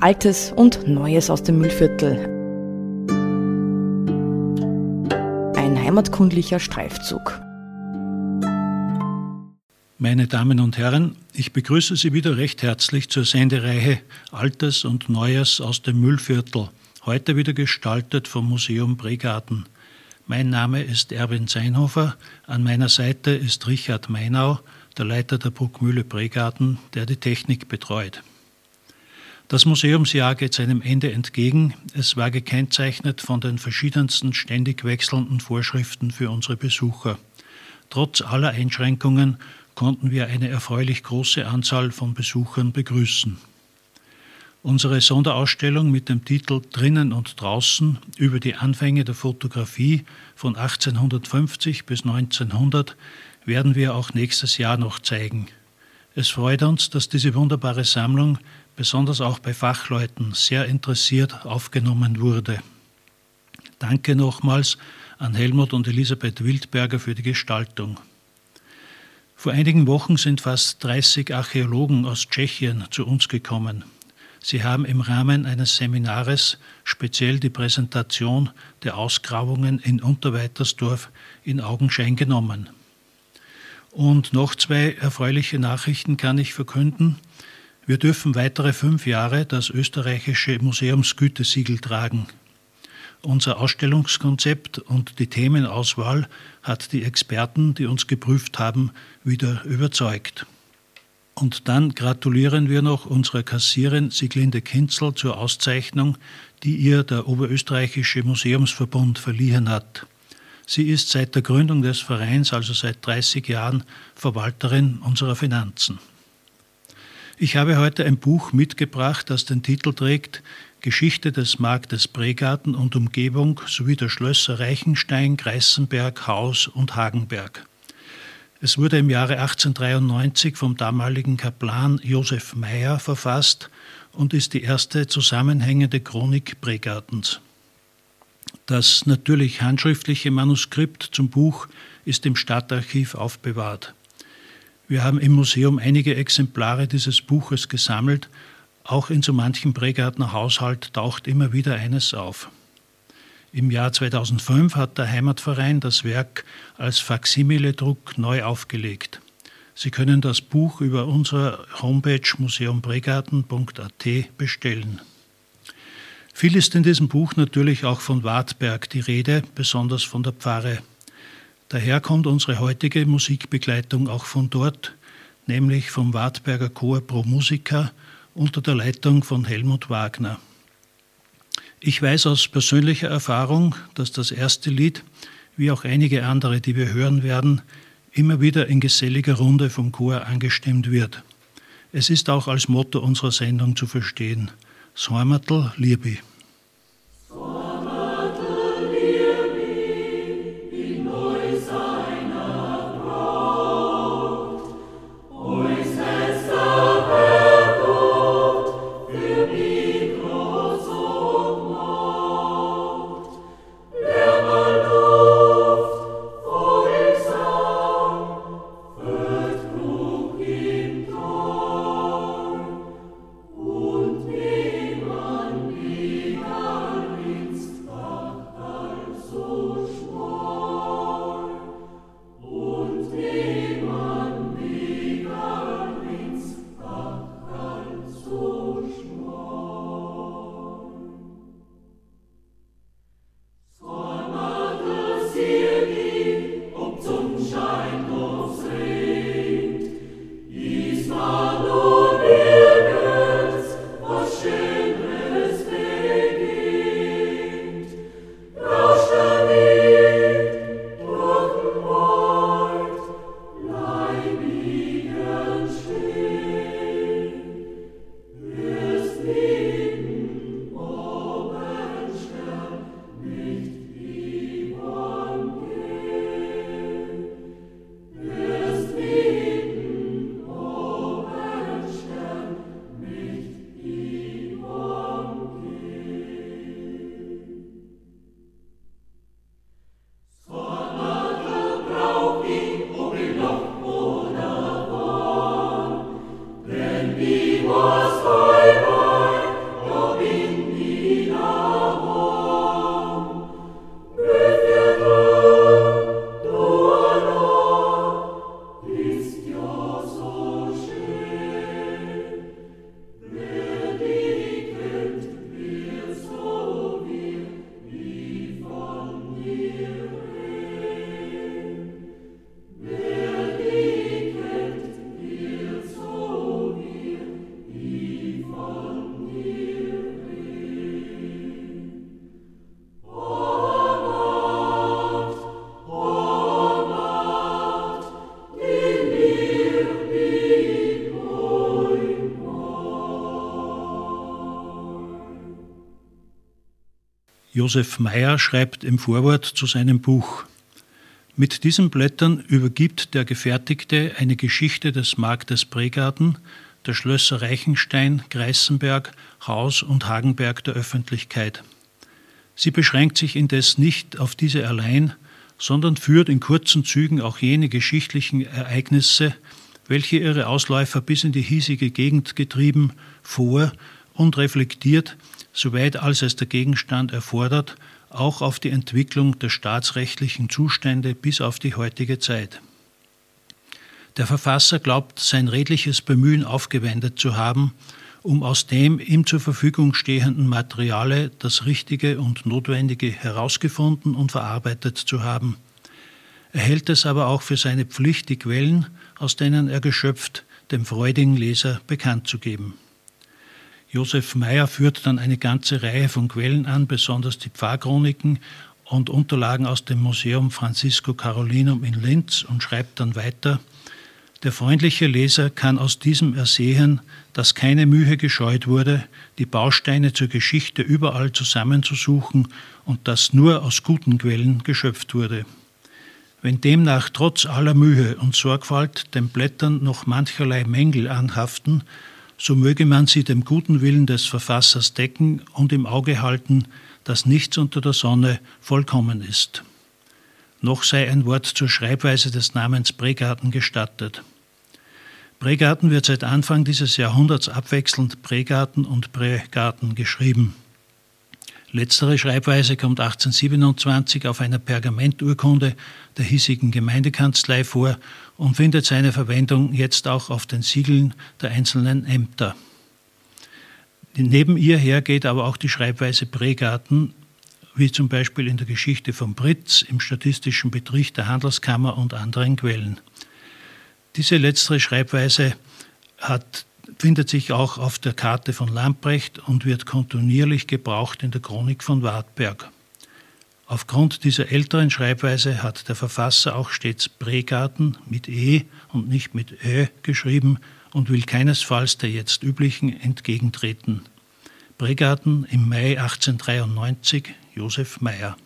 Altes und Neues aus dem Müllviertel. Ein heimatkundlicher Streifzug. Meine Damen und Herren, ich begrüße Sie wieder recht herzlich zur Sendereihe Altes und Neues aus dem Müllviertel, heute wieder gestaltet vom Museum Bregarten. Mein Name ist Erwin Seinhofer, an meiner Seite ist Richard Meinau, der Leiter der Bruckmühle Bregarten, der die Technik betreut. Das Museumsjahr geht seinem Ende entgegen. Es war gekennzeichnet von den verschiedensten ständig wechselnden Vorschriften für unsere Besucher. Trotz aller Einschränkungen konnten wir eine erfreulich große Anzahl von Besuchern begrüßen. Unsere Sonderausstellung mit dem Titel Drinnen und draußen über die Anfänge der Fotografie von 1850 bis 1900 werden wir auch nächstes Jahr noch zeigen. Es freut uns, dass diese wunderbare Sammlung besonders auch bei Fachleuten sehr interessiert aufgenommen wurde. Danke nochmals an Helmut und Elisabeth Wildberger für die Gestaltung. Vor einigen Wochen sind fast 30 Archäologen aus Tschechien zu uns gekommen. Sie haben im Rahmen eines Seminares speziell die Präsentation der Ausgrabungen in Unterweitersdorf in Augenschein genommen. Und noch zwei erfreuliche Nachrichten kann ich verkünden. Wir dürfen weitere fünf Jahre das österreichische Museumsgütesiegel tragen. Unser Ausstellungskonzept und die Themenauswahl hat die Experten, die uns geprüft haben, wieder überzeugt. Und dann gratulieren wir noch unserer Kassierin Siglinde Kinzel zur Auszeichnung, die ihr der Oberösterreichische Museumsverbund verliehen hat. Sie ist seit der Gründung des Vereins, also seit 30 Jahren, Verwalterin unserer Finanzen. Ich habe heute ein Buch mitgebracht, das den Titel trägt Geschichte des Marktes Bregarten und Umgebung sowie der Schlösser Reichenstein, Greißenberg, Haus und Hagenberg. Es wurde im Jahre 1893 vom damaligen Kaplan Josef Meyer verfasst und ist die erste zusammenhängende Chronik Bregartens. Das natürlich handschriftliche Manuskript zum Buch ist im Stadtarchiv aufbewahrt. Wir haben im Museum einige Exemplare dieses Buches gesammelt. Auch in so manchem Prägartner Haushalt taucht immer wieder eines auf. Im Jahr 2005 hat der Heimatverein das Werk als Faksimile-Druck neu aufgelegt. Sie können das Buch über unsere Homepage museumbregarten.at bestellen. Viel ist in diesem Buch natürlich auch von Wartberg die Rede, besonders von der Pfarre. Daher kommt unsere heutige Musikbegleitung auch von dort, nämlich vom Wartberger Chor Pro Musica unter der Leitung von Helmut Wagner. Ich weiß aus persönlicher Erfahrung, dass das erste Lied, wie auch einige andere, die wir hören werden, immer wieder in geselliger Runde vom Chor angestimmt wird. Es ist auch als Motto unserer Sendung zu verstehen. Sormatl Liebe. Josef Meyer schreibt im Vorwort zu seinem Buch, mit diesen Blättern übergibt der Gefertigte eine Geschichte des Marktes Pregarten, der Schlösser Reichenstein, Greißenberg, Haus und Hagenberg der Öffentlichkeit. Sie beschränkt sich indes nicht auf diese allein, sondern führt in kurzen Zügen auch jene geschichtlichen Ereignisse, welche ihre Ausläufer bis in die hiesige Gegend getrieben, vor und reflektiert, soweit als es der Gegenstand erfordert, auch auf die Entwicklung der staatsrechtlichen Zustände bis auf die heutige Zeit. Der Verfasser glaubt, sein redliches Bemühen aufgewendet zu haben, um aus dem ihm zur Verfügung stehenden Materiale das Richtige und Notwendige herausgefunden und verarbeitet zu haben. Er hält es aber auch für seine Pflicht, die Quellen, aus denen er geschöpft, dem freudigen Leser bekannt zu geben. Josef Meyer führt dann eine ganze Reihe von Quellen an, besonders die Pfarrchroniken und Unterlagen aus dem Museum Francisco Carolinum in Linz und schreibt dann weiter, der freundliche Leser kann aus diesem ersehen, dass keine Mühe gescheut wurde, die Bausteine zur Geschichte überall zusammenzusuchen und dass nur aus guten Quellen geschöpft wurde. Wenn demnach trotz aller Mühe und Sorgfalt den Blättern noch mancherlei Mängel anhaften, so möge man sie dem guten Willen des Verfassers decken und im Auge halten, dass nichts unter der Sonne vollkommen ist. Noch sei ein Wort zur Schreibweise des Namens Pregarten gestattet. Pregarten wird seit Anfang dieses Jahrhunderts abwechselnd Pregarten und Pregarten geschrieben. Letztere Schreibweise kommt 1827 auf einer Pergamenturkunde der hiesigen Gemeindekanzlei vor und findet seine Verwendung jetzt auch auf den Siegeln der einzelnen Ämter. Neben ihr her geht aber auch die Schreibweise Pregarten, wie zum Beispiel in der Geschichte von Britz, im statistischen Bericht der Handelskammer und anderen Quellen. Diese letztere Schreibweise hat findet sich auch auf der Karte von Lamprecht und wird kontinuierlich gebraucht in der Chronik von Wartberg. Aufgrund dieser älteren Schreibweise hat der Verfasser auch stets Pregarten mit E und nicht mit Ö geschrieben und will keinesfalls der jetzt üblichen entgegentreten. Pregarten im Mai 1893 Josef Meyer.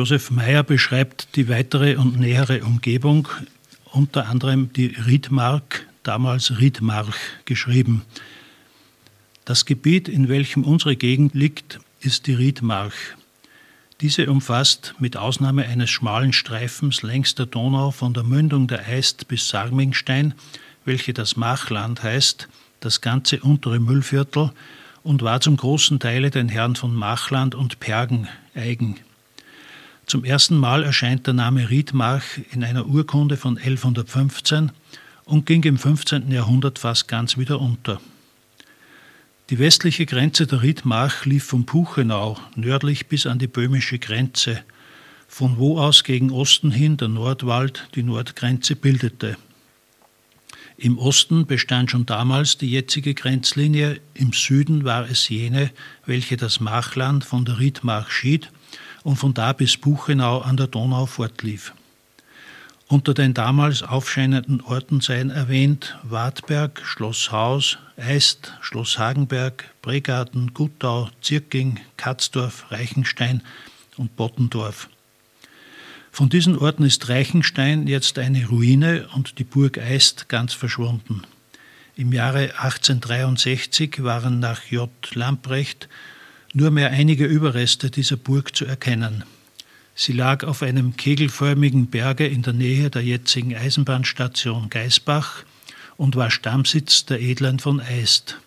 Josef Meyer beschreibt die weitere und nähere Umgebung, unter anderem die Riedmark, damals Riedmarch geschrieben. Das Gebiet, in welchem unsere Gegend liegt, ist die Riedmarch. Diese umfasst mit Ausnahme eines schmalen Streifens längs der Donau von der Mündung der Eist bis Sarmingstein, welche das Machland heißt, das ganze untere Müllviertel und war zum großen Teile den Herren von Machland und Pergen eigen. Zum ersten Mal erscheint der Name Riedmarch in einer Urkunde von 1115 und ging im 15. Jahrhundert fast ganz wieder unter. Die westliche Grenze der Riedmark lief von Puchenau nördlich bis an die böhmische Grenze, von wo aus gegen Osten hin der Nordwald die Nordgrenze bildete. Im Osten bestand schon damals die jetzige Grenzlinie, im Süden war es jene, welche das Machland von der Riedmark schied und von da bis Buchenau an der Donau fortlief. Unter den damals aufscheinenden Orten seien erwähnt Wartberg, Schloss Haus, Eist, Schloss Hagenberg, Bregarten, Guttau, Zirking, Katzdorf, Reichenstein und Bottendorf. Von diesen Orten ist Reichenstein jetzt eine Ruine und die Burg Eist ganz verschwunden. Im Jahre 1863 waren nach J. Lamprecht nur mehr einige Überreste dieser Burg zu erkennen. Sie lag auf einem kegelförmigen Berge in der Nähe der jetzigen Eisenbahnstation Geisbach und war Stammsitz der Edlen von Eist,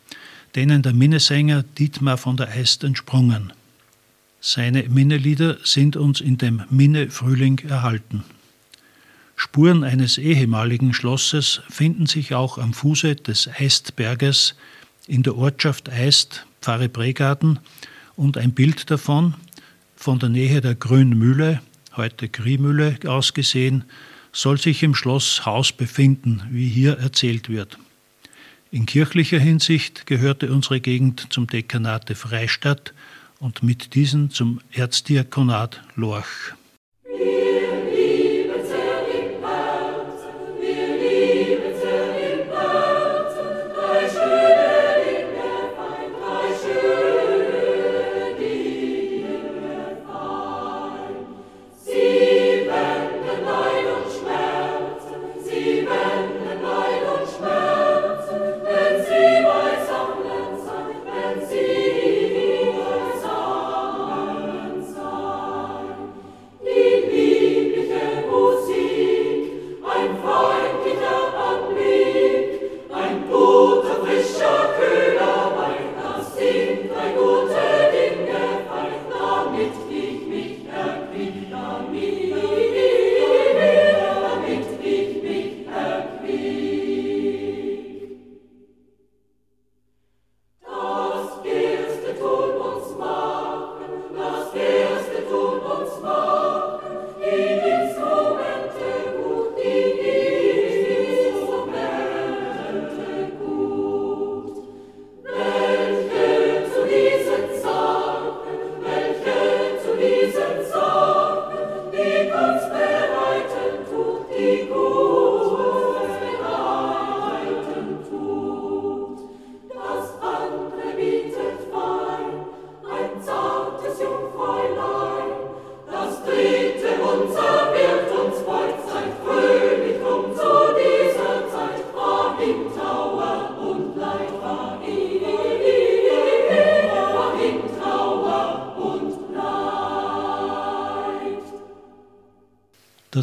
denen der Minnesänger Dietmar von der Eist entsprungen. Seine Minnelieder sind uns in dem Minne-Frühling erhalten. Spuren eines ehemaligen Schlosses finden sich auch am Fuße des Eistberges in der Ortschaft Eist, Pfarre Bregarten, und ein Bild davon, von der Nähe der Grünmühle, heute Griemühle aus gesehen, soll sich im Schloss Haus befinden, wie hier erzählt wird. In kirchlicher Hinsicht gehörte unsere Gegend zum Dekanat Freistadt und mit diesen zum Erzdiakonat Lorch.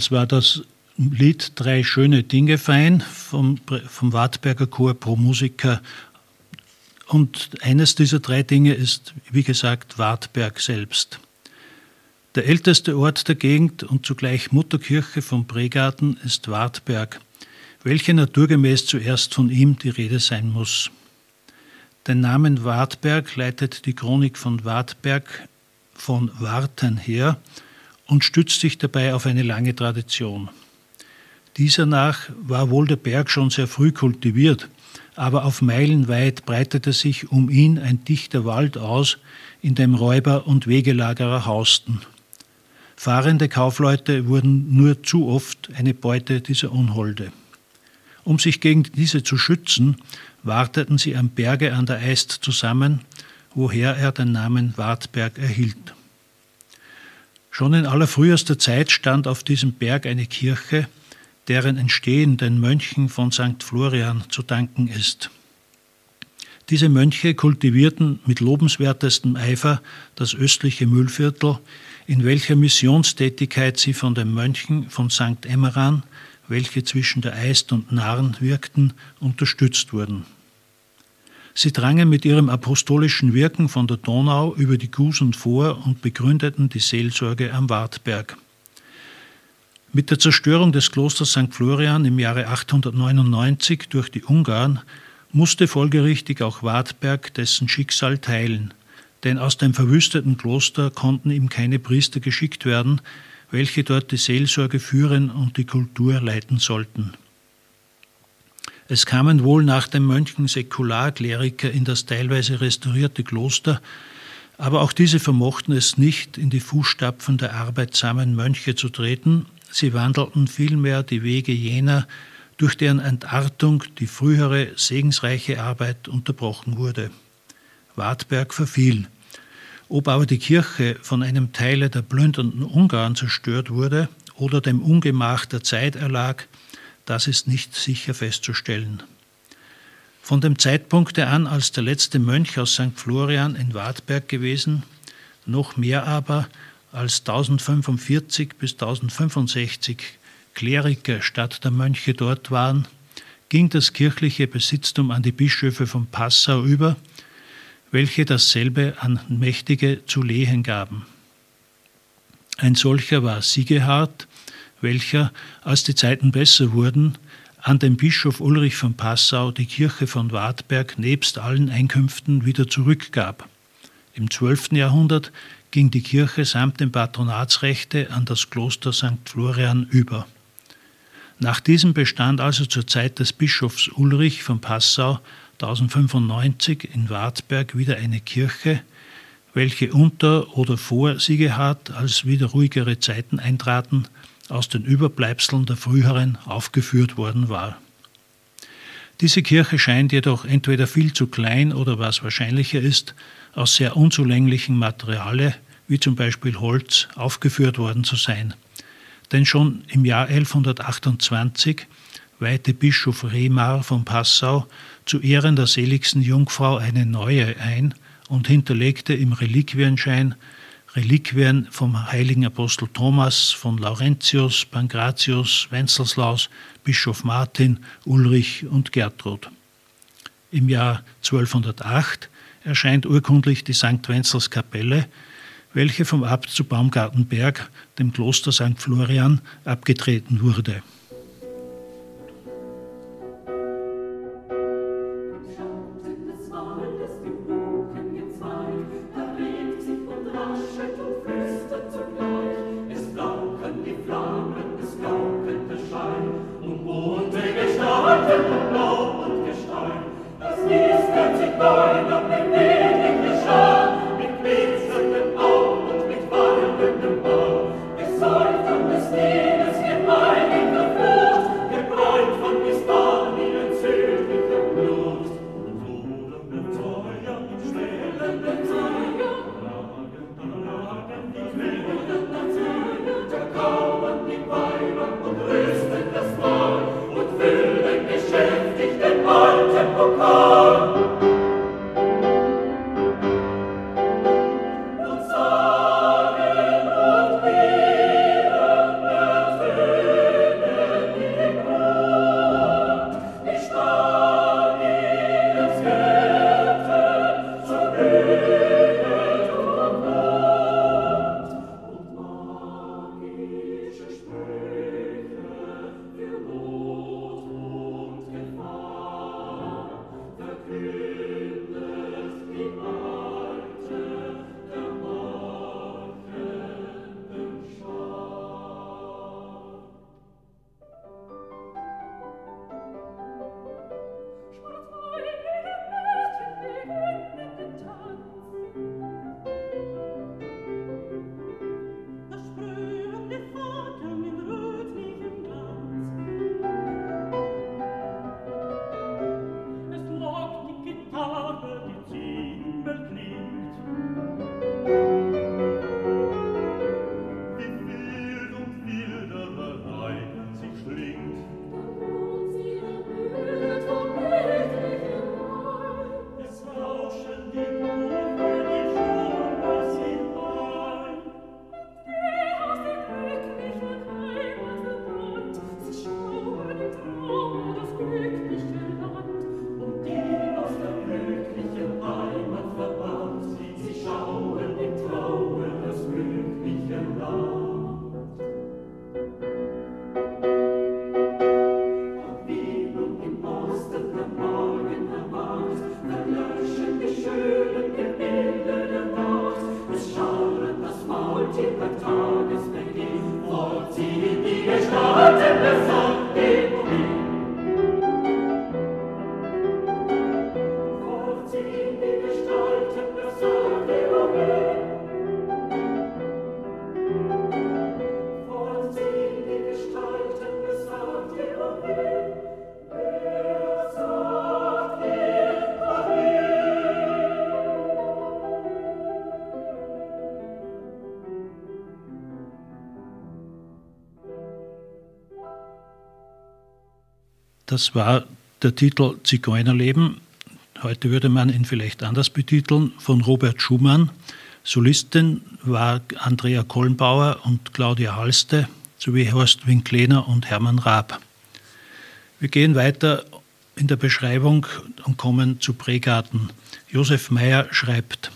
Das war das Lied Drei schöne Dinge fein vom, vom Wartberger Chor Pro Musica. Und eines dieser drei Dinge ist, wie gesagt, Wartberg selbst. Der älteste Ort der Gegend und zugleich Mutterkirche vom Bregarten ist Wartberg, welche naturgemäß zuerst von ihm die Rede sein muss. Den Namen Wartberg leitet die Chronik von Wartberg von Warten her, und stützt sich dabei auf eine lange Tradition. Dieser nach war wohl der Berg schon sehr früh kultiviert, aber auf Meilen weit breitete sich um ihn ein dichter Wald aus, in dem Räuber und Wegelagerer hausten. Fahrende Kaufleute wurden nur zu oft eine Beute dieser Unholde. Um sich gegen diese zu schützen, warteten sie am Berge an der Eist zusammen, woher er den Namen Wartberg erhielt. Schon in allerfrühester Zeit stand auf diesem Berg eine Kirche, deren Entstehen den Mönchen von St. Florian zu danken ist. Diese Mönche kultivierten mit lobenswertestem Eifer das östliche Müllviertel, in welcher Missionstätigkeit sie von den Mönchen von St. Emmeran, welche zwischen der Eist und Narn wirkten, unterstützt wurden. Sie drangen mit ihrem apostolischen Wirken von der Donau über die Gusen vor und begründeten die Seelsorge am Wartberg. Mit der Zerstörung des Klosters St. Florian im Jahre 899 durch die Ungarn musste folgerichtig auch Wartberg dessen Schicksal teilen, denn aus dem verwüsteten Kloster konnten ihm keine Priester geschickt werden, welche dort die Seelsorge führen und die Kultur leiten sollten. Es kamen wohl nach den Mönchen Säkularkleriker in das teilweise restaurierte Kloster, aber auch diese vermochten es nicht, in die Fußstapfen der arbeitsamen Mönche zu treten Sie wandelten vielmehr die Wege jener, durch deren Entartung die frühere segensreiche Arbeit unterbrochen wurde. Wartberg verfiel. Ob aber die Kirche von einem Teile der plündernden Ungarn zerstört wurde oder dem Ungemach der Zeit erlag, das ist nicht sicher festzustellen. Von dem Zeitpunkte an, als der letzte Mönch aus St. Florian in Wartberg gewesen, noch mehr aber, als 1045 bis 1065 Kleriker statt der Mönche dort waren, ging das kirchliche Besitztum an die Bischöfe von Passau über, welche dasselbe an Mächtige zu lehen gaben. Ein solcher war Siegehard, welcher, als die Zeiten besser wurden, an den Bischof Ulrich von Passau die Kirche von Wartberg nebst allen Einkünften wieder zurückgab. Im 12. Jahrhundert ging die Kirche samt den Patronatsrechte an das Kloster St. Florian über. Nach diesem bestand also zur Zeit des Bischofs Ulrich von Passau 1095 in Wartberg wieder eine Kirche, welche unter oder vor Siegehard, als wieder ruhigere Zeiten eintraten, aus den Überbleibseln der früheren aufgeführt worden war. Diese Kirche scheint jedoch entweder viel zu klein oder was wahrscheinlicher ist, aus sehr unzulänglichen Materialien, wie zum Beispiel Holz, aufgeführt worden zu sein. Denn schon im Jahr 1128 weihte Bischof Remar von Passau zu Ehren der seligsten Jungfrau eine neue ein und hinterlegte im Reliquienschein Reliquien vom heiligen Apostel Thomas, von Laurentius, Pankratius, Wenzelslaus, Bischof Martin, Ulrich und Gertrud. Im Jahr 1208 erscheint urkundlich die St. Wenzels Kapelle, welche vom Abt zu Baumgartenberg, dem Kloster St. Florian, abgetreten wurde. Das war der Titel Zigeunerleben. Heute würde man ihn vielleicht anders betiteln, von Robert Schumann. Solistin war Andrea Kollenbauer und Claudia Halste sowie Horst Winklener und Hermann Raab. Wir gehen weiter in der Beschreibung und kommen zu Pregarten. Josef Meyer schreibt,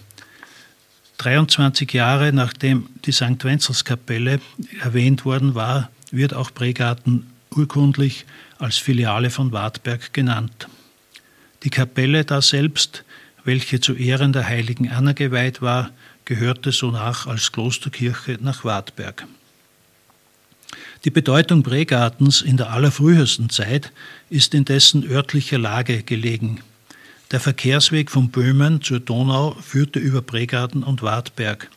23 Jahre nachdem die St. Wenzelskapelle erwähnt worden war, wird auch Pregarten urkundlich als Filiale von Wartberg genannt. Die Kapelle da selbst, welche zu Ehren der heiligen Anna geweiht war, gehörte sonach als Klosterkirche nach Wartberg. Die Bedeutung Pregartens in der allerfrühesten Zeit ist in dessen örtlicher Lage gelegen. Der Verkehrsweg von Böhmen zur Donau führte über Pregarten und Wartberg.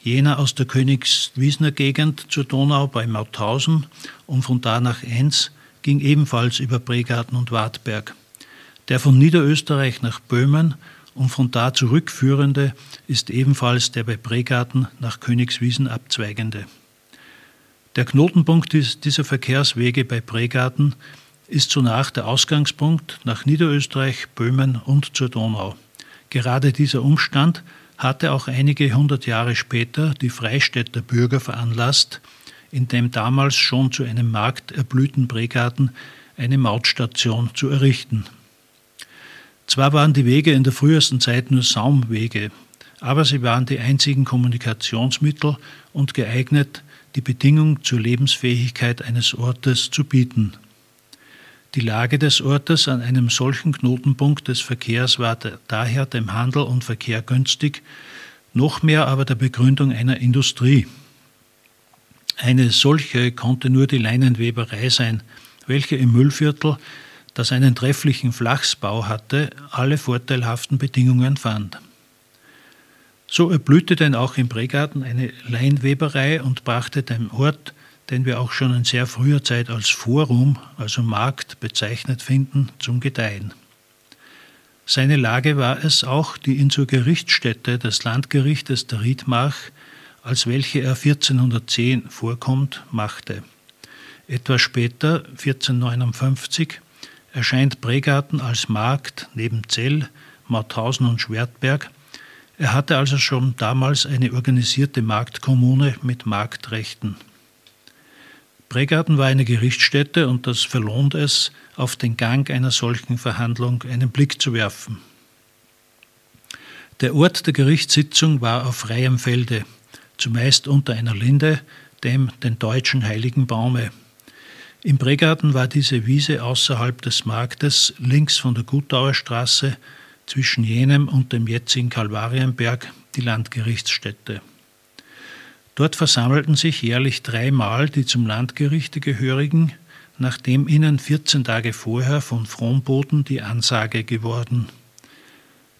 Jener aus der Königswiesner Gegend zur Donau bei Mauthausen und von da nach Enns ging ebenfalls über Pregarten und Wartberg. Der von Niederösterreich nach Böhmen und von da zurückführende ist ebenfalls der bei Pregarten nach Königswiesen abzweigende. Der Knotenpunkt dieser Verkehrswege bei Pregarten ist sonach der Ausgangspunkt nach Niederösterreich, Böhmen und zur Donau. Gerade dieser Umstand hatte auch einige hundert Jahre später die Freistädter Bürger veranlasst, in dem damals schon zu einem Markt erblühten Pregarten eine Mautstation zu errichten. Zwar waren die Wege in der frühesten Zeit nur Saumwege, aber sie waren die einzigen Kommunikationsmittel und geeignet, die Bedingung zur Lebensfähigkeit eines Ortes zu bieten. Die Lage des Ortes an einem solchen Knotenpunkt des Verkehrs war daher dem Handel und Verkehr günstig, noch mehr aber der Begründung einer Industrie. Eine solche konnte nur die Leinenweberei sein, welche im Müllviertel das einen trefflichen Flachsbau hatte, alle vorteilhaften Bedingungen fand. So erblühte denn auch im Prägarten eine Leinweberei und brachte dem Ort, den wir auch schon in sehr früher Zeit als Forum, also Markt, bezeichnet finden, zum Gedeihen. Seine Lage war es auch, die ihn zur Gerichtsstätte des Landgerichtes der Riedmach, als welche er 1410 vorkommt, machte. Etwas später, 1459, erscheint Pregarten als Markt neben Zell, Mauthausen und Schwertberg. Er hatte also schon damals eine organisierte Marktkommune mit Marktrechten. Pregarten war eine Gerichtsstätte und das verlohnt es, auf den Gang einer solchen Verhandlung einen Blick zu werfen. Der Ort der Gerichtssitzung war auf freiem Felde, zumeist unter einer Linde, dem den deutschen heiligen Baume. Im Bregarten war diese Wiese außerhalb des Marktes, links von der Gutauer Straße, zwischen jenem und dem jetzigen Kalvarienberg, die Landgerichtsstätte. Dort versammelten sich jährlich dreimal die zum Landgerichte gehörigen, nachdem ihnen 14 Tage vorher von Fronboten die Ansage geworden.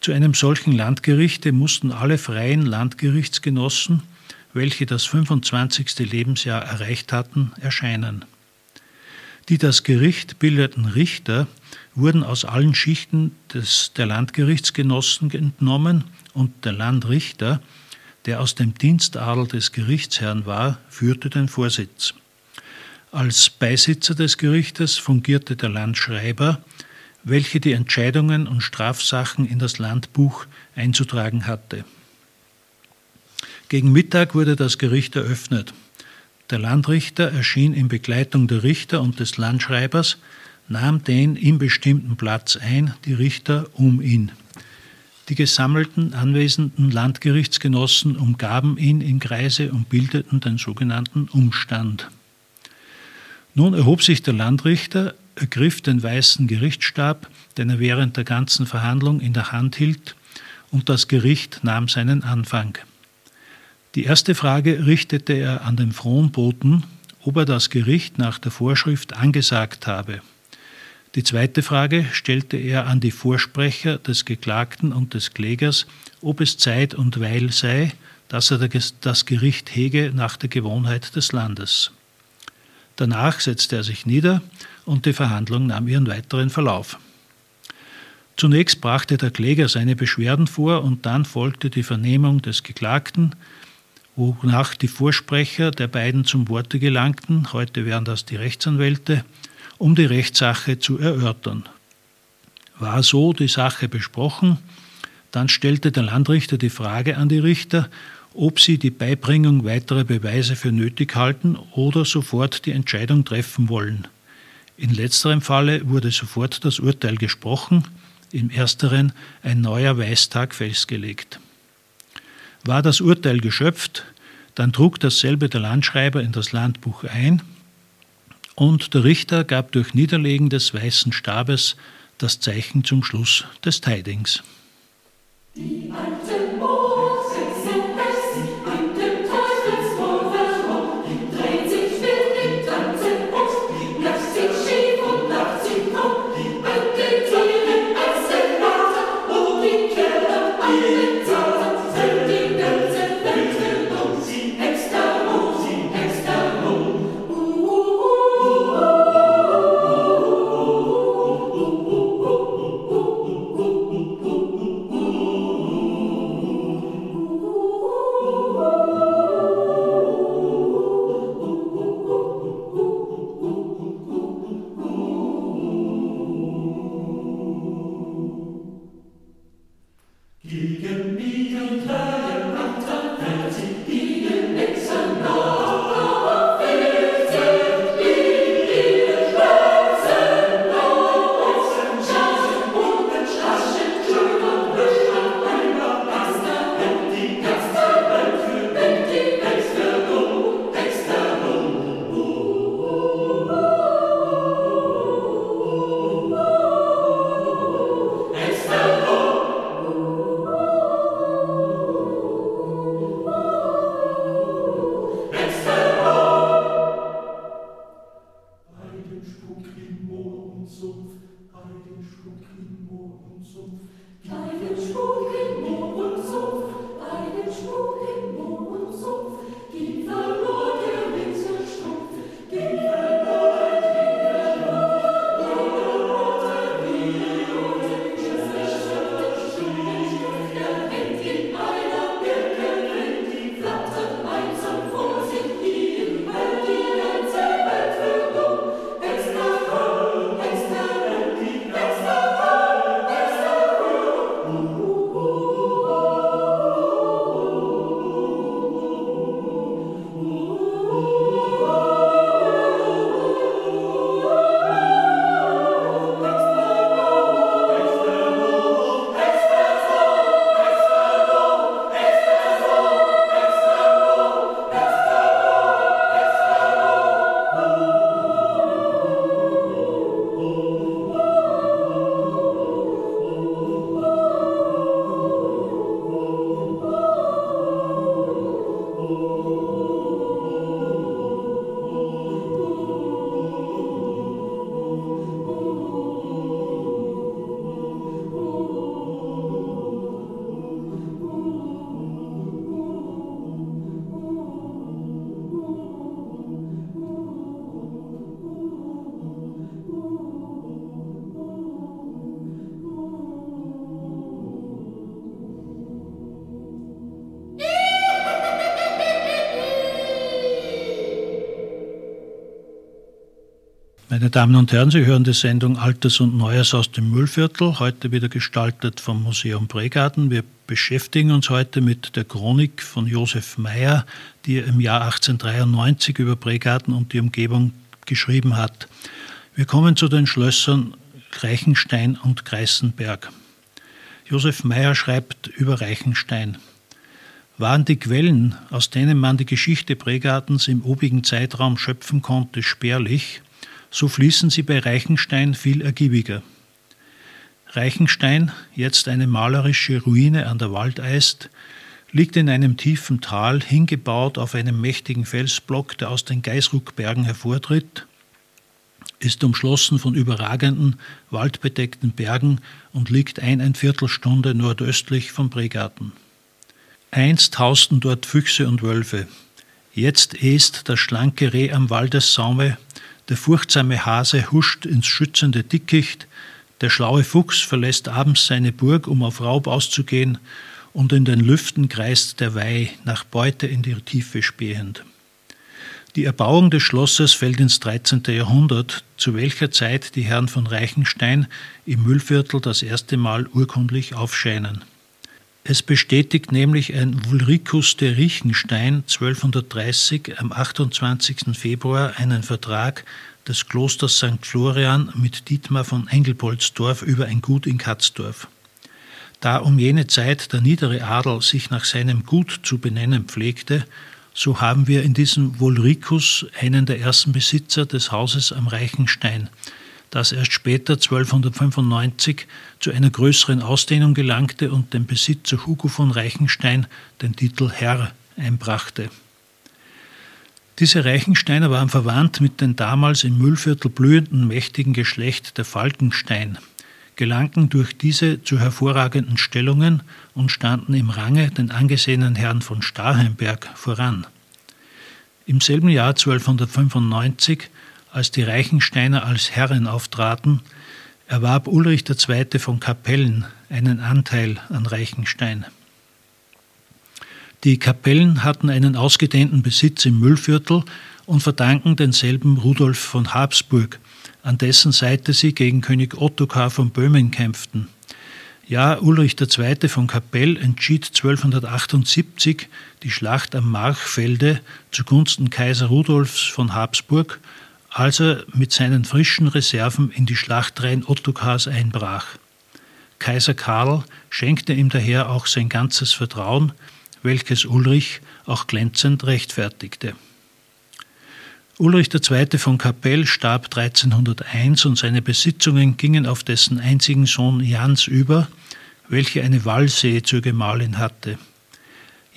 Zu einem solchen Landgerichte mussten alle freien Landgerichtsgenossen, welche das 25. Lebensjahr erreicht hatten, erscheinen. Die das Gericht bildeten Richter wurden aus allen Schichten des, der Landgerichtsgenossen entnommen und der Landrichter, der aus dem Dienstadel des Gerichtsherrn war, führte den Vorsitz. Als Beisitzer des Gerichtes fungierte der Landschreiber, welche die Entscheidungen und Strafsachen in das Landbuch einzutragen hatte. Gegen Mittag wurde das Gericht eröffnet. Der Landrichter erschien in Begleitung der Richter und des Landschreibers, nahm den ihm bestimmten Platz ein, die Richter um ihn. Die gesammelten anwesenden Landgerichtsgenossen umgaben ihn in Kreise und bildeten den sogenannten Umstand. Nun erhob sich der Landrichter, ergriff den weißen Gerichtsstab, den er während der ganzen Verhandlung in der Hand hielt, und das Gericht nahm seinen Anfang. Die erste Frage richtete er an den Fronboten, ob er das Gericht nach der Vorschrift angesagt habe. Die zweite Frage stellte er an die Vorsprecher des Geklagten und des Klägers, ob es Zeit und Weil sei, dass er das Gericht hege nach der Gewohnheit des Landes. Danach setzte er sich nieder und die Verhandlung nahm ihren weiteren Verlauf. Zunächst brachte der Kläger seine Beschwerden vor und dann folgte die Vernehmung des Geklagten, wonach die Vorsprecher der beiden zum Worte gelangten, heute wären das die Rechtsanwälte, um die Rechtssache zu erörtern. War so die Sache besprochen, dann stellte der Landrichter die Frage an die Richter, ob sie die Beibringung weiterer Beweise für nötig halten oder sofort die Entscheidung treffen wollen. In letzterem Falle wurde sofort das Urteil gesprochen, im ersteren ein neuer Weistag festgelegt. War das Urteil geschöpft, dann trug dasselbe der Landschreiber in das Landbuch ein und der Richter gab durch Niederlegen des weißen Stabes das Zeichen zum Schluss des Tidings. Die Meine Damen und Herren, Sie hören die Sendung Altes und Neues aus dem Müllviertel, heute wieder gestaltet vom Museum Bregarten. Wir beschäftigen uns heute mit der Chronik von Josef Meyer, die er im Jahr 1893 über Bregarten und die Umgebung geschrieben hat. Wir kommen zu den Schlössern Reichenstein und Greißenberg. Josef Meyer schreibt über Reichenstein. Waren die Quellen, aus denen man die Geschichte Bregartens im obigen Zeitraum schöpfen konnte, spärlich, so fließen sie bei Reichenstein viel ergiebiger. Reichenstein, jetzt eine malerische Ruine an der Waldeist, liegt in einem tiefen Tal, hingebaut auf einem mächtigen Felsblock, der aus den Geisruckbergen hervortritt, ist umschlossen von überragenden, waldbedeckten Bergen und liegt ein Viertelstunde nordöstlich vom Bregarten. Einst hausten dort Füchse und Wölfe. Jetzt est das schlanke Reh am Waldessaume der furchtsame Hase huscht ins schützende Dickicht, der schlaue Fuchs verlässt abends seine Burg, um auf Raub auszugehen, und in den Lüften kreist der Weih, nach Beute in die Tiefe spähend. Die Erbauung des Schlosses fällt ins 13. Jahrhundert, zu welcher Zeit die Herren von Reichenstein im Müllviertel das erste Mal urkundlich aufscheinen. Es bestätigt nämlich ein Wulricus de Riechenstein 1230 am 28. Februar einen Vertrag des Klosters St. Florian mit Dietmar von Engelpolsdorf über ein Gut in Katzdorf. Da um jene Zeit der niedere Adel sich nach seinem Gut zu benennen pflegte, so haben wir in diesem Wulricus einen der ersten Besitzer des Hauses am Reichenstein, das erst später 1295 zu einer größeren Ausdehnung gelangte und dem Besitzer Hugo von Reichenstein den Titel Herr einbrachte. Diese Reichensteiner waren verwandt mit dem damals im Müllviertel blühenden mächtigen Geschlecht der Falkenstein, gelangten durch diese zu hervorragenden Stellungen und standen im Range den angesehenen Herrn von Starheimberg voran. Im selben Jahr 1295 als die Reichensteiner als Herren auftraten, erwarb Ulrich II. von Kapellen einen Anteil an Reichenstein. Die Kapellen hatten einen ausgedehnten Besitz im Müllviertel und verdanken denselben Rudolf von Habsburg, an dessen Seite sie gegen König Ottokar von Böhmen kämpften. Ja, Ulrich II. von Kapell entschied 1278 die Schlacht am Marchfelde zugunsten Kaiser Rudolfs von Habsburg als er mit seinen frischen Reserven in die Schlachtreihen Ottokars einbrach. Kaiser Karl schenkte ihm daher auch sein ganzes Vertrauen, welches Ulrich auch glänzend rechtfertigte. Ulrich II. von Kapell starb 1301 und seine Besitzungen gingen auf dessen einzigen Sohn Jans über, welcher eine Wallsee zur Gemahlin hatte.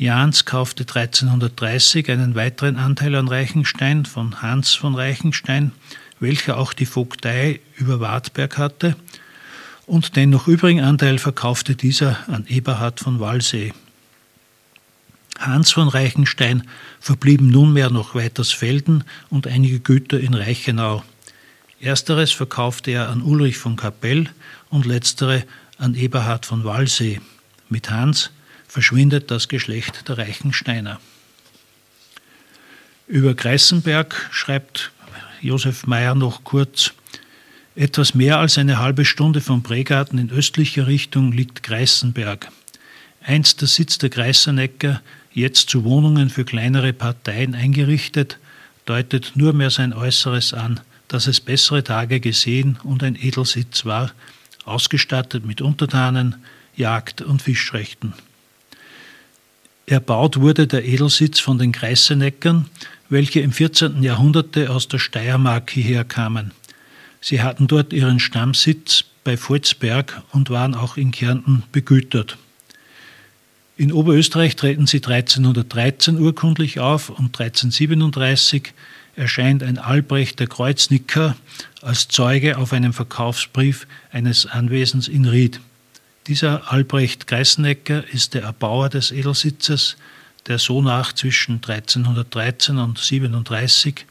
Jans kaufte 1330 einen weiteren Anteil an Reichenstein von Hans von Reichenstein, welcher auch die Vogtei über Wartberg hatte, und den noch übrigen Anteil verkaufte dieser an Eberhard von Wallsee. Hans von Reichenstein verblieben nunmehr noch Weitersfelden und einige Güter in Reichenau. Ersteres verkaufte er an Ulrich von Kapell und letztere an Eberhard von Wallsee. Mit Hans verschwindet das Geschlecht der Reichensteiner. Über Greißenberg schreibt Josef Meyer noch kurz, etwas mehr als eine halbe Stunde vom Bregarten in östlicher Richtung liegt Greißenberg. Einst der Sitz der Greißenecker, jetzt zu Wohnungen für kleinere Parteien eingerichtet, deutet nur mehr sein Äußeres an, dass es bessere Tage gesehen und ein Edelsitz war, ausgestattet mit Untertanen, Jagd- und Fischrechten. Erbaut wurde der Edelsitz von den Greißeneckern, welche im 14. Jahrhundert aus der Steiermark hierher kamen. Sie hatten dort ihren Stammsitz bei Volzberg und waren auch in Kärnten begütert. In Oberösterreich treten sie 1313 urkundlich auf und 1337 erscheint ein Albrecht der Kreuznicker als Zeuge auf einem Verkaufsbrief eines Anwesens in Ried. Dieser Albrecht Geißnecker ist der Erbauer des Edelsitzes, der so nach zwischen 1313 und 37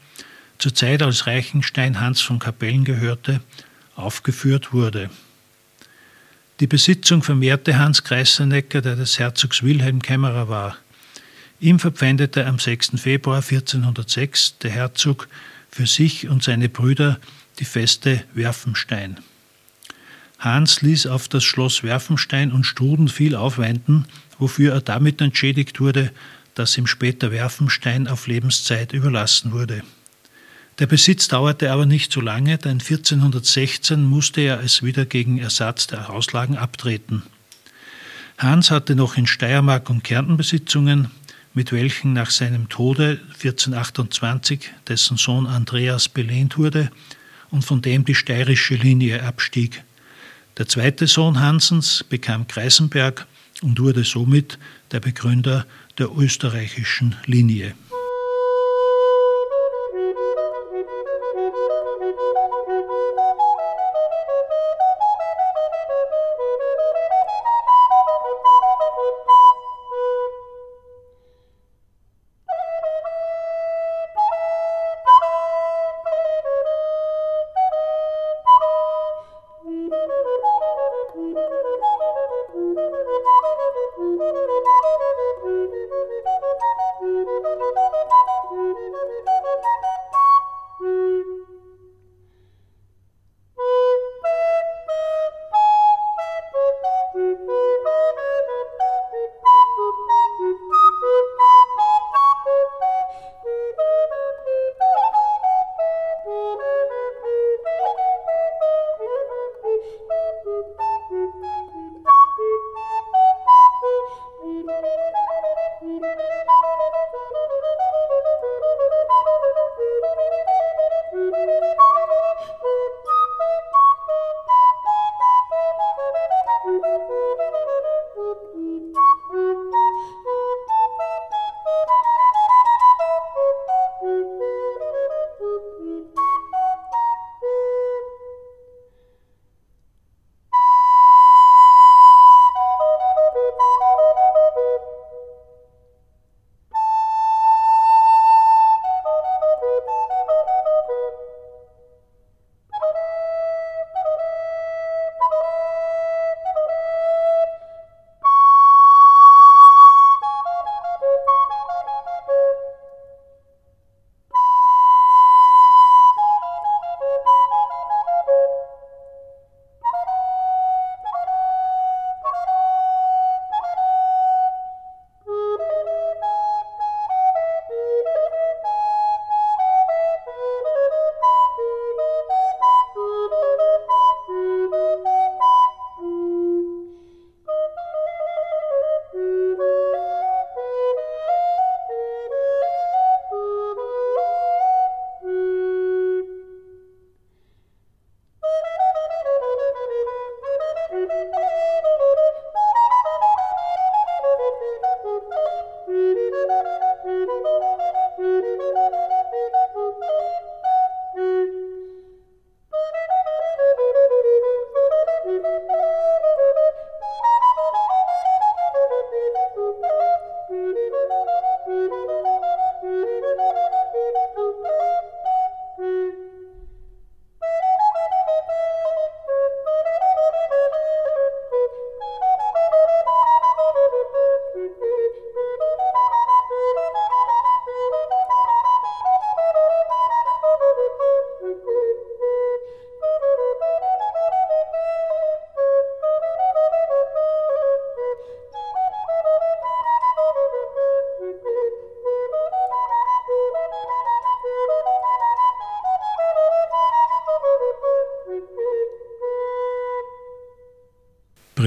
zur Zeit als Reichenstein Hans von Kapellen gehörte, aufgeführt wurde. Die Besitzung vermehrte Hans Greißenecker, der des Herzogs Wilhelm Kämmerer war. Ihm verpfändete am 6. Februar 1406 der Herzog für sich und seine Brüder die Feste Werfenstein. Hans ließ auf das Schloss Werfenstein und Struden viel aufwenden, wofür er damit entschädigt wurde, dass ihm später Werfenstein auf Lebenszeit überlassen wurde. Der Besitz dauerte aber nicht so lange, denn 1416 musste er es wieder gegen Ersatz der Hauslagen abtreten. Hans hatte noch in Steiermark und Kärnten Besitzungen, mit welchen nach seinem Tode 1428 dessen Sohn Andreas belehnt wurde und von dem die steirische Linie abstieg. Der zweite Sohn Hansens bekam Kreisenberg und wurde somit der Begründer der österreichischen Linie.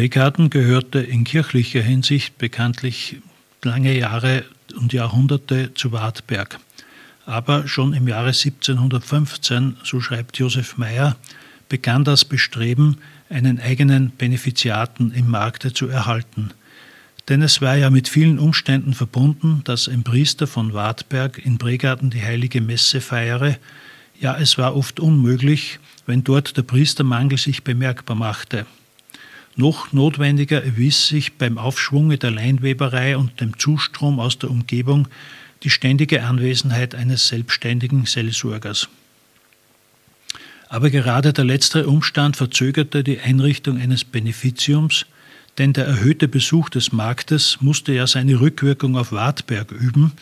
Bregarten gehörte in kirchlicher Hinsicht bekanntlich lange Jahre und Jahrhunderte zu Wartberg. Aber schon im Jahre 1715, so schreibt Josef Meyer, begann das Bestreben, einen eigenen Benefiziaten im Markte zu erhalten. Denn es war ja mit vielen Umständen verbunden, dass ein Priester von Wartberg in Bregarten die heilige Messe feiere. Ja, es war oft unmöglich, wenn dort der Priestermangel sich bemerkbar machte. Noch notwendiger erwies sich beim Aufschwunge der Leinweberei und dem Zustrom aus der Umgebung die ständige Anwesenheit eines selbstständigen Seelsorgers. Aber gerade der letztere Umstand verzögerte die Einrichtung eines Beneficiums, denn der erhöhte Besuch des Marktes musste ja seine Rückwirkung auf Wartberg üben,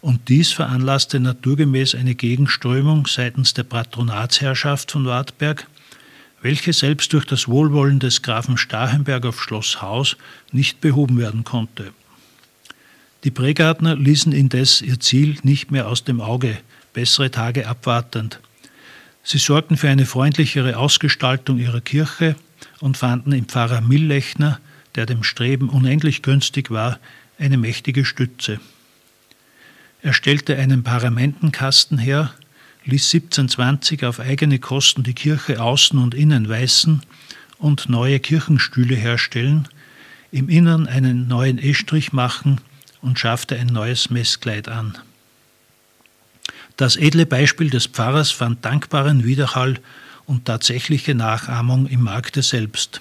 und dies veranlasste naturgemäß eine Gegenströmung seitens der Patronatsherrschaft von Wartberg, welche selbst durch das Wohlwollen des Grafen Starhemberg auf Schloss Haus nicht behoben werden konnte. Die Bregartner ließen indes ihr Ziel nicht mehr aus dem Auge, bessere Tage abwartend. Sie sorgten für eine freundlichere Ausgestaltung ihrer Kirche und fanden im Pfarrer Millechner, der dem Streben unendlich günstig war, eine mächtige Stütze. Er stellte einen Paramentenkasten her, ließ 1720 auf eigene Kosten die Kirche außen und innen weißen und neue Kirchenstühle herstellen, im Innern einen neuen Estrich machen und schaffte ein neues Messkleid an. Das edle Beispiel des Pfarrers fand dankbaren Widerhall und tatsächliche Nachahmung im Markte selbst.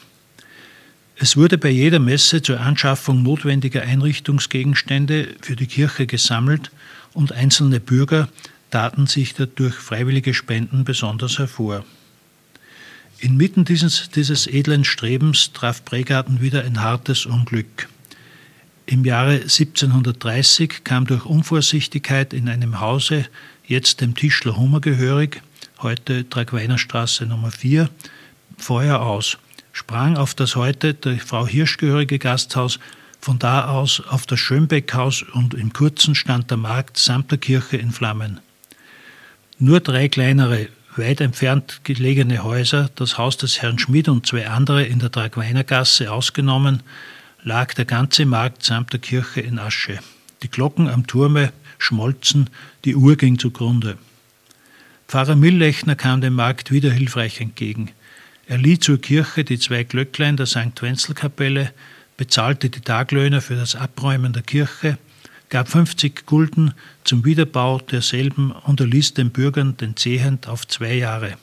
Es wurde bei jeder Messe zur Anschaffung notwendiger Einrichtungsgegenstände für die Kirche gesammelt und einzelne Bürger taten sich dadurch freiwillige Spenden besonders hervor. Inmitten dieses, dieses edlen Strebens traf Bregarten wieder ein hartes Unglück. Im Jahre 1730 kam durch Unvorsichtigkeit in einem Hause, jetzt dem Tischler Hummer gehörig, heute Tragweinerstraße Nummer 4, Feuer aus, sprang auf das heute der Frau Hirsch gehörige Gasthaus, von da aus auf das Schönbeckhaus und im Kurzen stand der Markt samt der Kirche in Flammen. Nur drei kleinere, weit entfernt gelegene Häuser, das Haus des Herrn Schmid und zwei andere in der Tragweinergasse ausgenommen, lag der ganze Markt samt der Kirche in Asche. Die Glocken am Turme schmolzen, die Uhr ging zugrunde. Pfarrer Millechner kam dem Markt wieder hilfreich entgegen. Er lieh zur Kirche die zwei Glöcklein der St. Wenzel-Kapelle, bezahlte die Taglöhner für das Abräumen der Kirche, gab 50 Gulden zum Wiederbau derselben und erließ den Bürgern den Zehent auf zwei Jahre.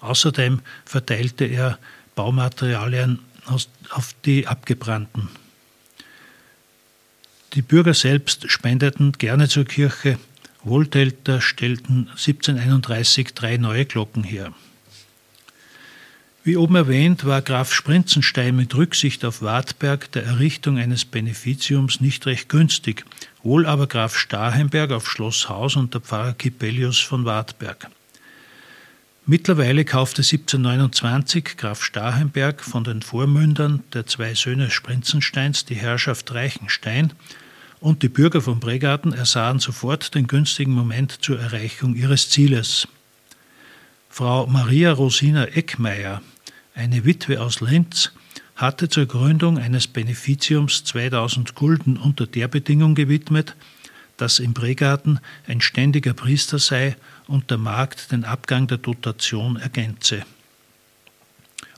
Außerdem verteilte er Baumaterialien auf die Abgebrannten. Die Bürger selbst spendeten gerne zur Kirche. Wohltäter stellten 1731 drei neue Glocken her. Wie oben erwähnt, war Graf Sprinzenstein mit Rücksicht auf Wartberg der Errichtung eines Beneficiums nicht recht günstig, wohl aber Graf Starhemberg auf Schloss Haus und der Pfarrer Kipelius von Wartberg. Mittlerweile kaufte 1729 Graf Starhemberg von den Vormündern der zwei Söhne Sprinzensteins die Herrschaft Reichenstein und die Bürger von Bregarten ersahen sofort den günstigen Moment zur Erreichung ihres Zieles. Frau Maria Rosina Eckmeier, eine Witwe aus Linz, hatte zur Gründung eines Beneficiums 2000 Gulden unter der Bedingung gewidmet, dass im Bregarten ein ständiger Priester sei und der Markt den Abgang der Dotation ergänze.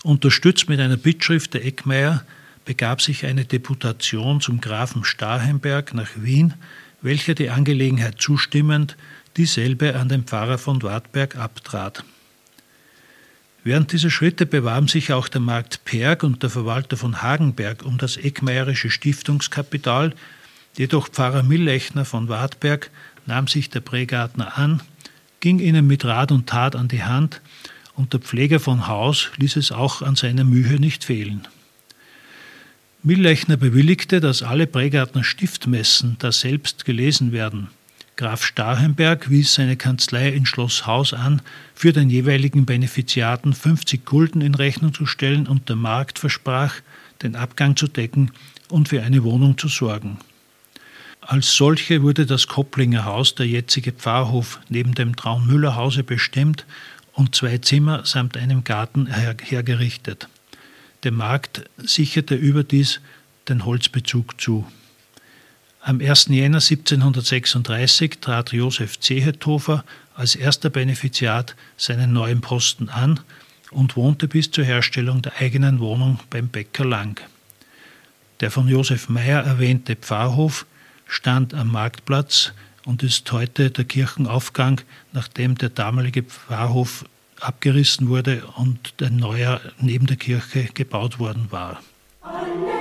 Unterstützt mit einer Bittschrift der Eckmeier begab sich eine Deputation zum Grafen Starhemberg nach Wien, welcher die Angelegenheit zustimmend dieselbe an den Pfarrer von Wartberg abtrat. Während dieser Schritte bewarben sich auch der Markt Perg und der Verwalter von Hagenberg um das Eckmeierische Stiftungskapital, jedoch Pfarrer Millechner von Wartberg nahm sich der Prägartner an ging ihnen mit Rat und Tat an die Hand, und der Pfleger von Haus ließ es auch an seiner Mühe nicht fehlen. Millechner bewilligte, dass alle Prägartner Stiftmessen daselbst gelesen werden. Graf Starhemberg wies seine Kanzlei in Schloss Haus an, für den jeweiligen Benefiziaten 50 Gulden in Rechnung zu stellen und der Markt versprach, den Abgang zu decken und für eine Wohnung zu sorgen. Als solche wurde das Kopplinger Haus, der jetzige Pfarrhof, neben dem Traunmüller-Hause bestimmt und zwei Zimmer samt einem Garten her hergerichtet. Der Markt sicherte überdies den Holzbezug zu. Am 1. Jänner 1736 trat Josef Zehethofer als erster Benefiziat seinen neuen Posten an und wohnte bis zur Herstellung der eigenen Wohnung beim Bäcker Lang. Der von Josef Meyer erwähnte Pfarrhof stand am Marktplatz und ist heute der Kirchenaufgang, nachdem der damalige Pfarrhof abgerissen wurde und ein neuer neben der Kirche gebaut worden war. Alle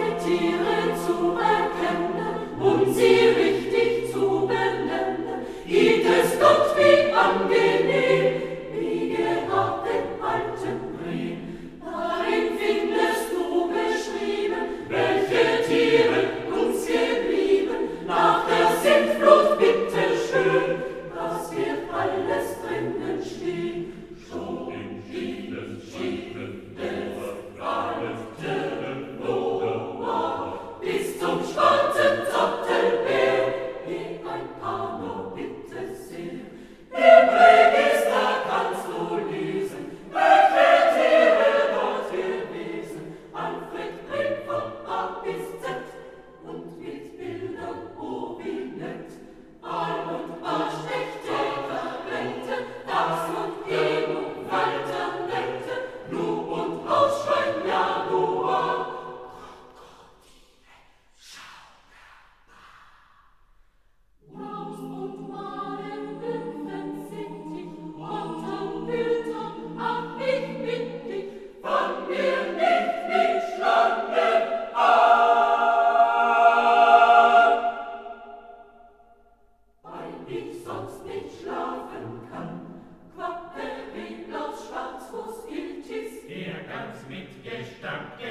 Gestanke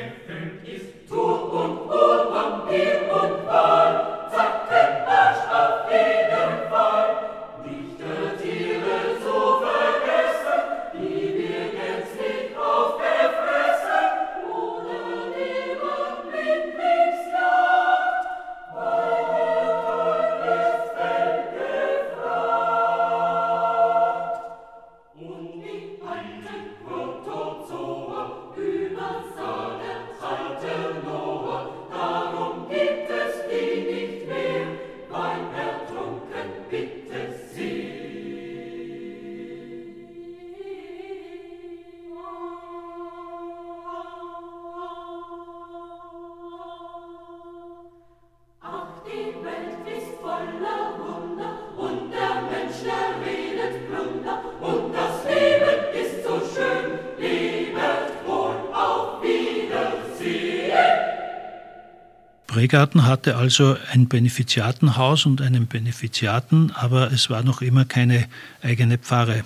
Bregarten hatte also ein Benefiziatenhaus und einen Benefiziaten, aber es war noch immer keine eigene Pfarre.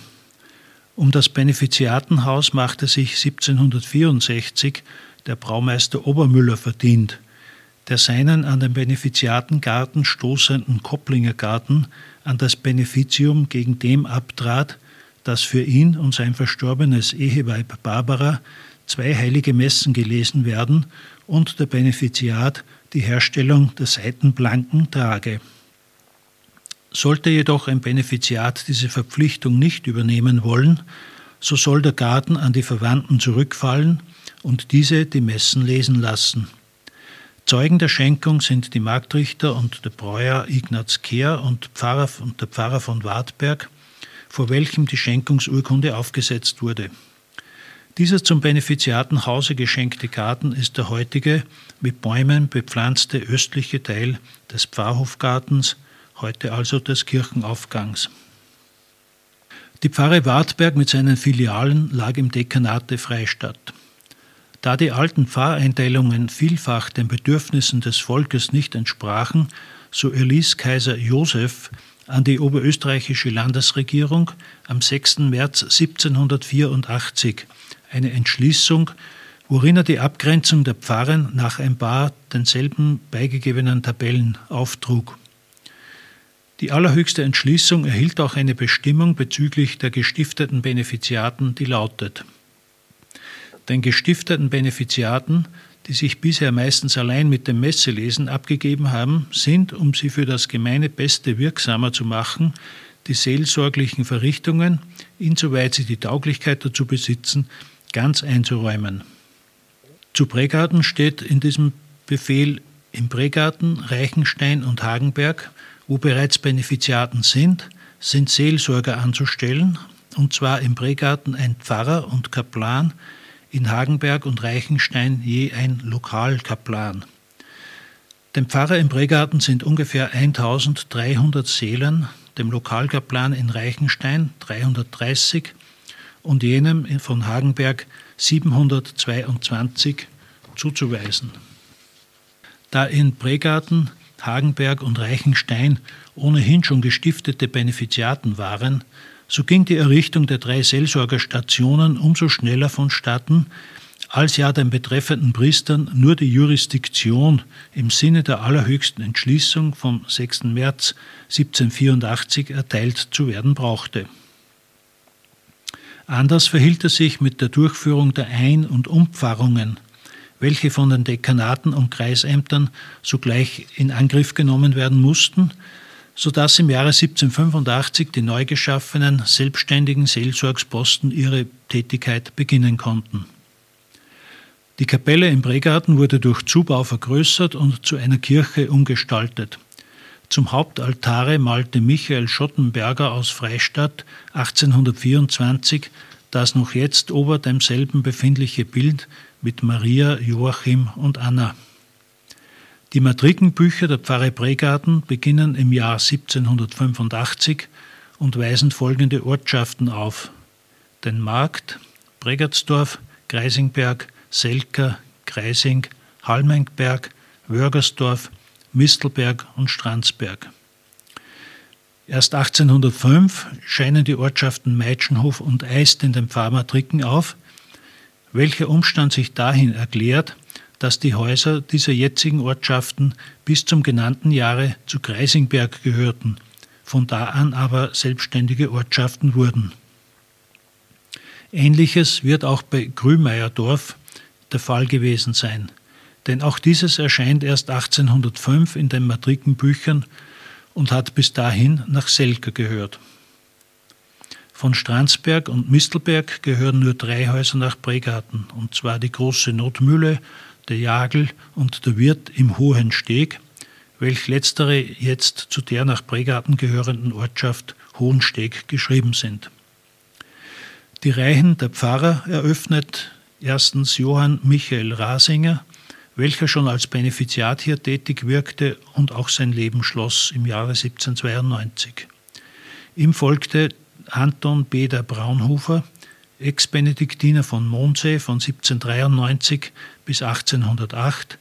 Um das Benefiziatenhaus machte sich 1764 der Braumeister Obermüller verdient, der seinen an den Benefiziatengarten stoßenden Kopplinger Garten an das Beneficium gegen dem abtrat, dass für ihn und sein verstorbenes Eheweib Barbara zwei heilige Messen gelesen werden und der Benefiziat die Herstellung der Seitenplanken trage. Sollte jedoch ein Benefiziat diese Verpflichtung nicht übernehmen wollen, so soll der Garten an die Verwandten zurückfallen und diese die Messen lesen lassen. Zeugen der Schenkung sind die Marktrichter und der Breuer Ignaz Kehr und, Pfarrer, und der Pfarrer von Wartberg, vor welchem die Schenkungsurkunde aufgesetzt wurde. Dieser zum Benefiziatenhause geschenkte Garten ist der heutige, mit Bäumen bepflanzte östliche Teil des Pfarrhofgartens, heute also des Kirchenaufgangs. Die Pfarre Wartberg mit seinen Filialen lag im Dekanat der Freistadt. Da die alten Pfarreinteilungen vielfach den Bedürfnissen des Volkes nicht entsprachen, so erließ Kaiser Joseph an die oberösterreichische Landesregierung am 6. März 1784 eine Entschließung, worin er die Abgrenzung der Pfarren nach ein paar denselben beigegebenen Tabellen auftrug. Die allerhöchste Entschließung erhielt auch eine Bestimmung bezüglich der gestifteten Benefiziaten, die lautet den gestifteten Benefiziaten, die sich bisher meistens allein mit dem Messelesen abgegeben haben, sind, um sie für das gemeine Beste wirksamer zu machen, die seelsorglichen Verrichtungen, insoweit sie die Tauglichkeit dazu besitzen, ganz einzuräumen. Zu Pregarten steht in diesem Befehl im Pregarten, Reichenstein und Hagenberg, wo bereits Benefiziaten sind, sind Seelsorger anzustellen, und zwar im Pregarten ein Pfarrer und Kaplan, in Hagenberg und Reichenstein je ein Lokalkaplan. Dem Pfarrer im Bregarten sind ungefähr 1300 Seelen, dem Lokalkaplan in Reichenstein 330 und jenem von Hagenberg 722 zuzuweisen. Da in Bregarten, Hagenberg und Reichenstein ohnehin schon gestiftete Benefiziaten waren, so ging die Errichtung der drei Seelsorgerstationen umso schneller vonstatten, als ja den betreffenden Priestern nur die Jurisdiktion im Sinne der allerhöchsten Entschließung vom 6. März 1784 erteilt zu werden brauchte. Anders verhielt es sich mit der Durchführung der Ein- und Umpfarrungen, welche von den Dekanaten und Kreisämtern sogleich in Angriff genommen werden mussten, sodass im Jahre 1785 die neu geschaffenen selbstständigen Seelsorgsposten ihre Tätigkeit beginnen konnten. Die Kapelle im Bregarten wurde durch Zubau vergrößert und zu einer Kirche umgestaltet. Zum Hauptaltare malte Michael Schottenberger aus Freistadt 1824 das noch jetzt ober demselben befindliche Bild mit Maria, Joachim und Anna. Die Matrikenbücher der Pfarre Bregarten beginnen im Jahr 1785 und weisen folgende Ortschaften auf: den Markt, Bregertsdorf, Greisingberg, Selker, Greising, Halmengberg, Wörgersdorf, Mistelberg und Strandsberg. Erst 1805 scheinen die Ortschaften Meitschenhof und Eist in den Pfarrmatriken auf, welcher Umstand sich dahin erklärt, dass die Häuser dieser jetzigen Ortschaften bis zum genannten Jahre zu Greisingberg gehörten, von da an aber selbstständige Ortschaften wurden. Ähnliches wird auch bei Grümeierdorf der Fall gewesen sein, denn auch dieses erscheint erst 1805 in den Matrikenbüchern und hat bis dahin nach Selker gehört. Von Strandsberg und Mistelberg gehören nur drei Häuser nach Bregarten, und zwar die große Notmühle der Jagel und der Wirt im Hohen Steg, welch letztere jetzt zu der nach Bregarten gehörenden Ortschaft Hohensteg geschrieben sind. Die Reihen der Pfarrer eröffnet erstens Johann Michael Rasinger, welcher schon als Benefiziat hier tätig wirkte und auch sein Leben schloss im Jahre 1792. Ihm folgte Anton Beder Braunhofer, Ex-Benediktiner von Mondsee von 1793 bis 1808,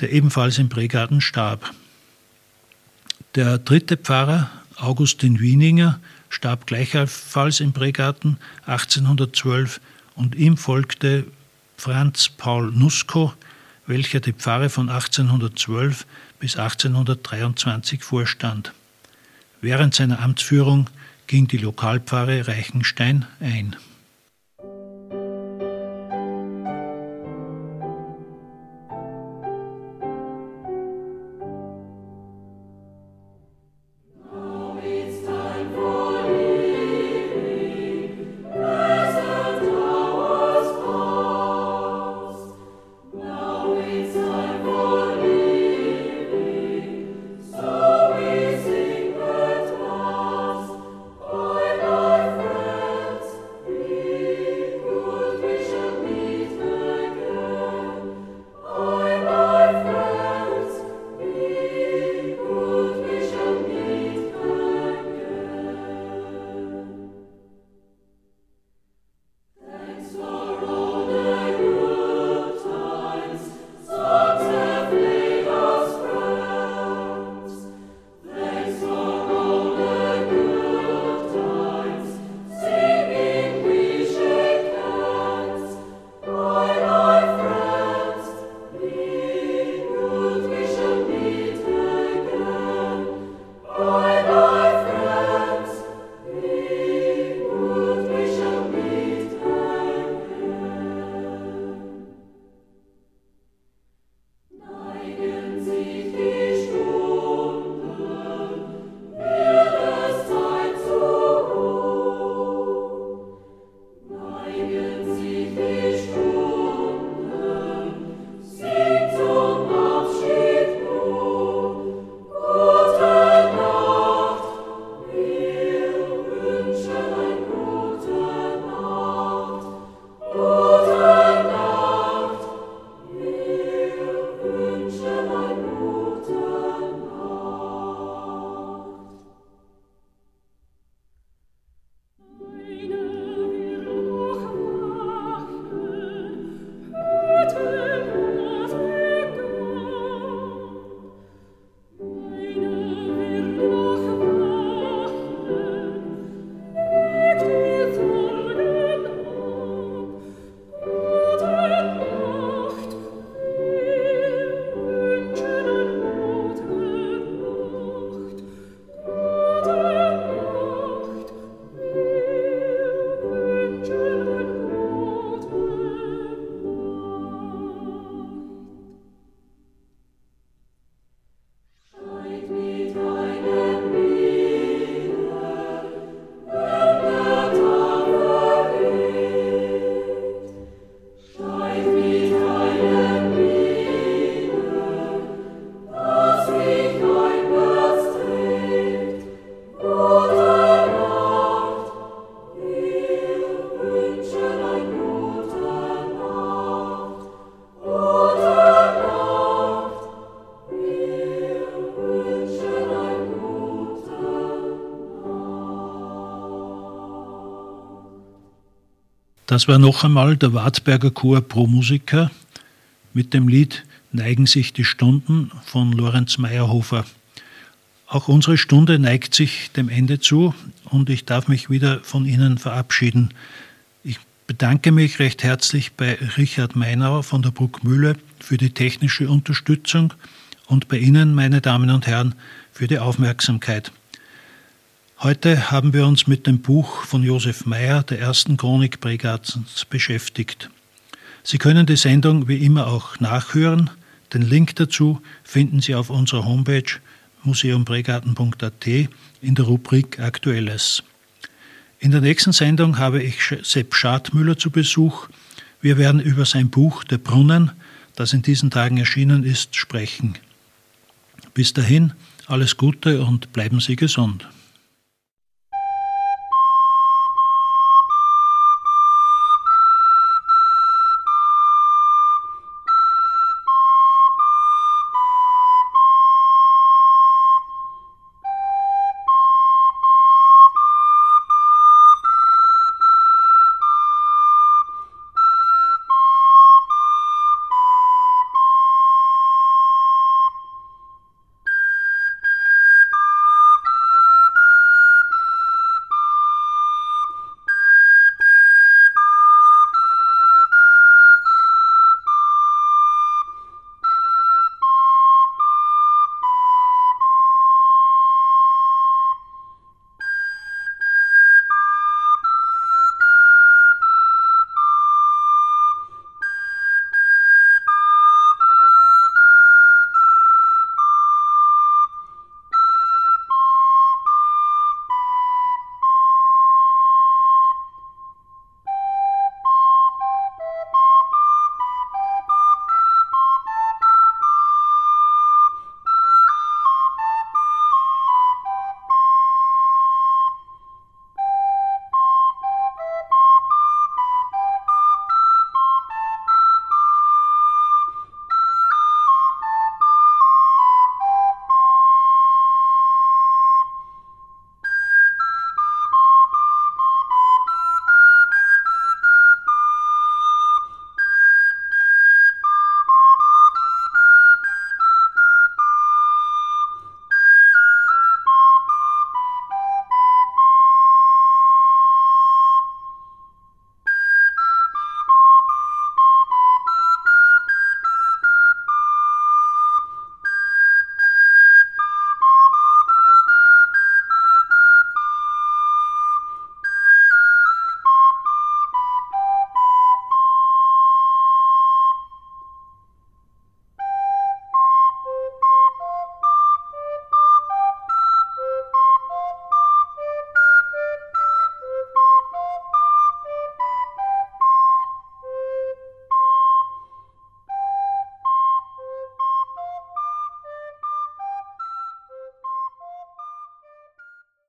der ebenfalls im Bregarten starb. Der dritte Pfarrer, Augustin Wieninger, starb gleichfalls im Bregarten 1812 und ihm folgte Franz Paul Nusko, welcher die Pfarre von 1812 bis 1823 vorstand. Während seiner Amtsführung ging die Lokalpfarre Reichenstein ein. Das war noch einmal der Wartberger Chor Pro Musica mit dem Lied Neigen sich die Stunden von Lorenz Meyerhofer. Auch unsere Stunde neigt sich dem Ende zu und ich darf mich wieder von Ihnen verabschieden. Ich bedanke mich recht herzlich bei Richard Meinauer von der Bruckmühle für die technische Unterstützung und bei Ihnen, meine Damen und Herren, für die Aufmerksamkeit. Heute haben wir uns mit dem Buch von Josef Meyer, der ersten Chronik Bregartens, beschäftigt. Sie können die Sendung wie immer auch nachhören. Den Link dazu finden Sie auf unserer Homepage museumbregarten.at in der Rubrik Aktuelles. In der nächsten Sendung habe ich Sepp Schadmüller zu Besuch. Wir werden über sein Buch Der Brunnen, das in diesen Tagen erschienen ist, sprechen. Bis dahin alles Gute und bleiben Sie gesund.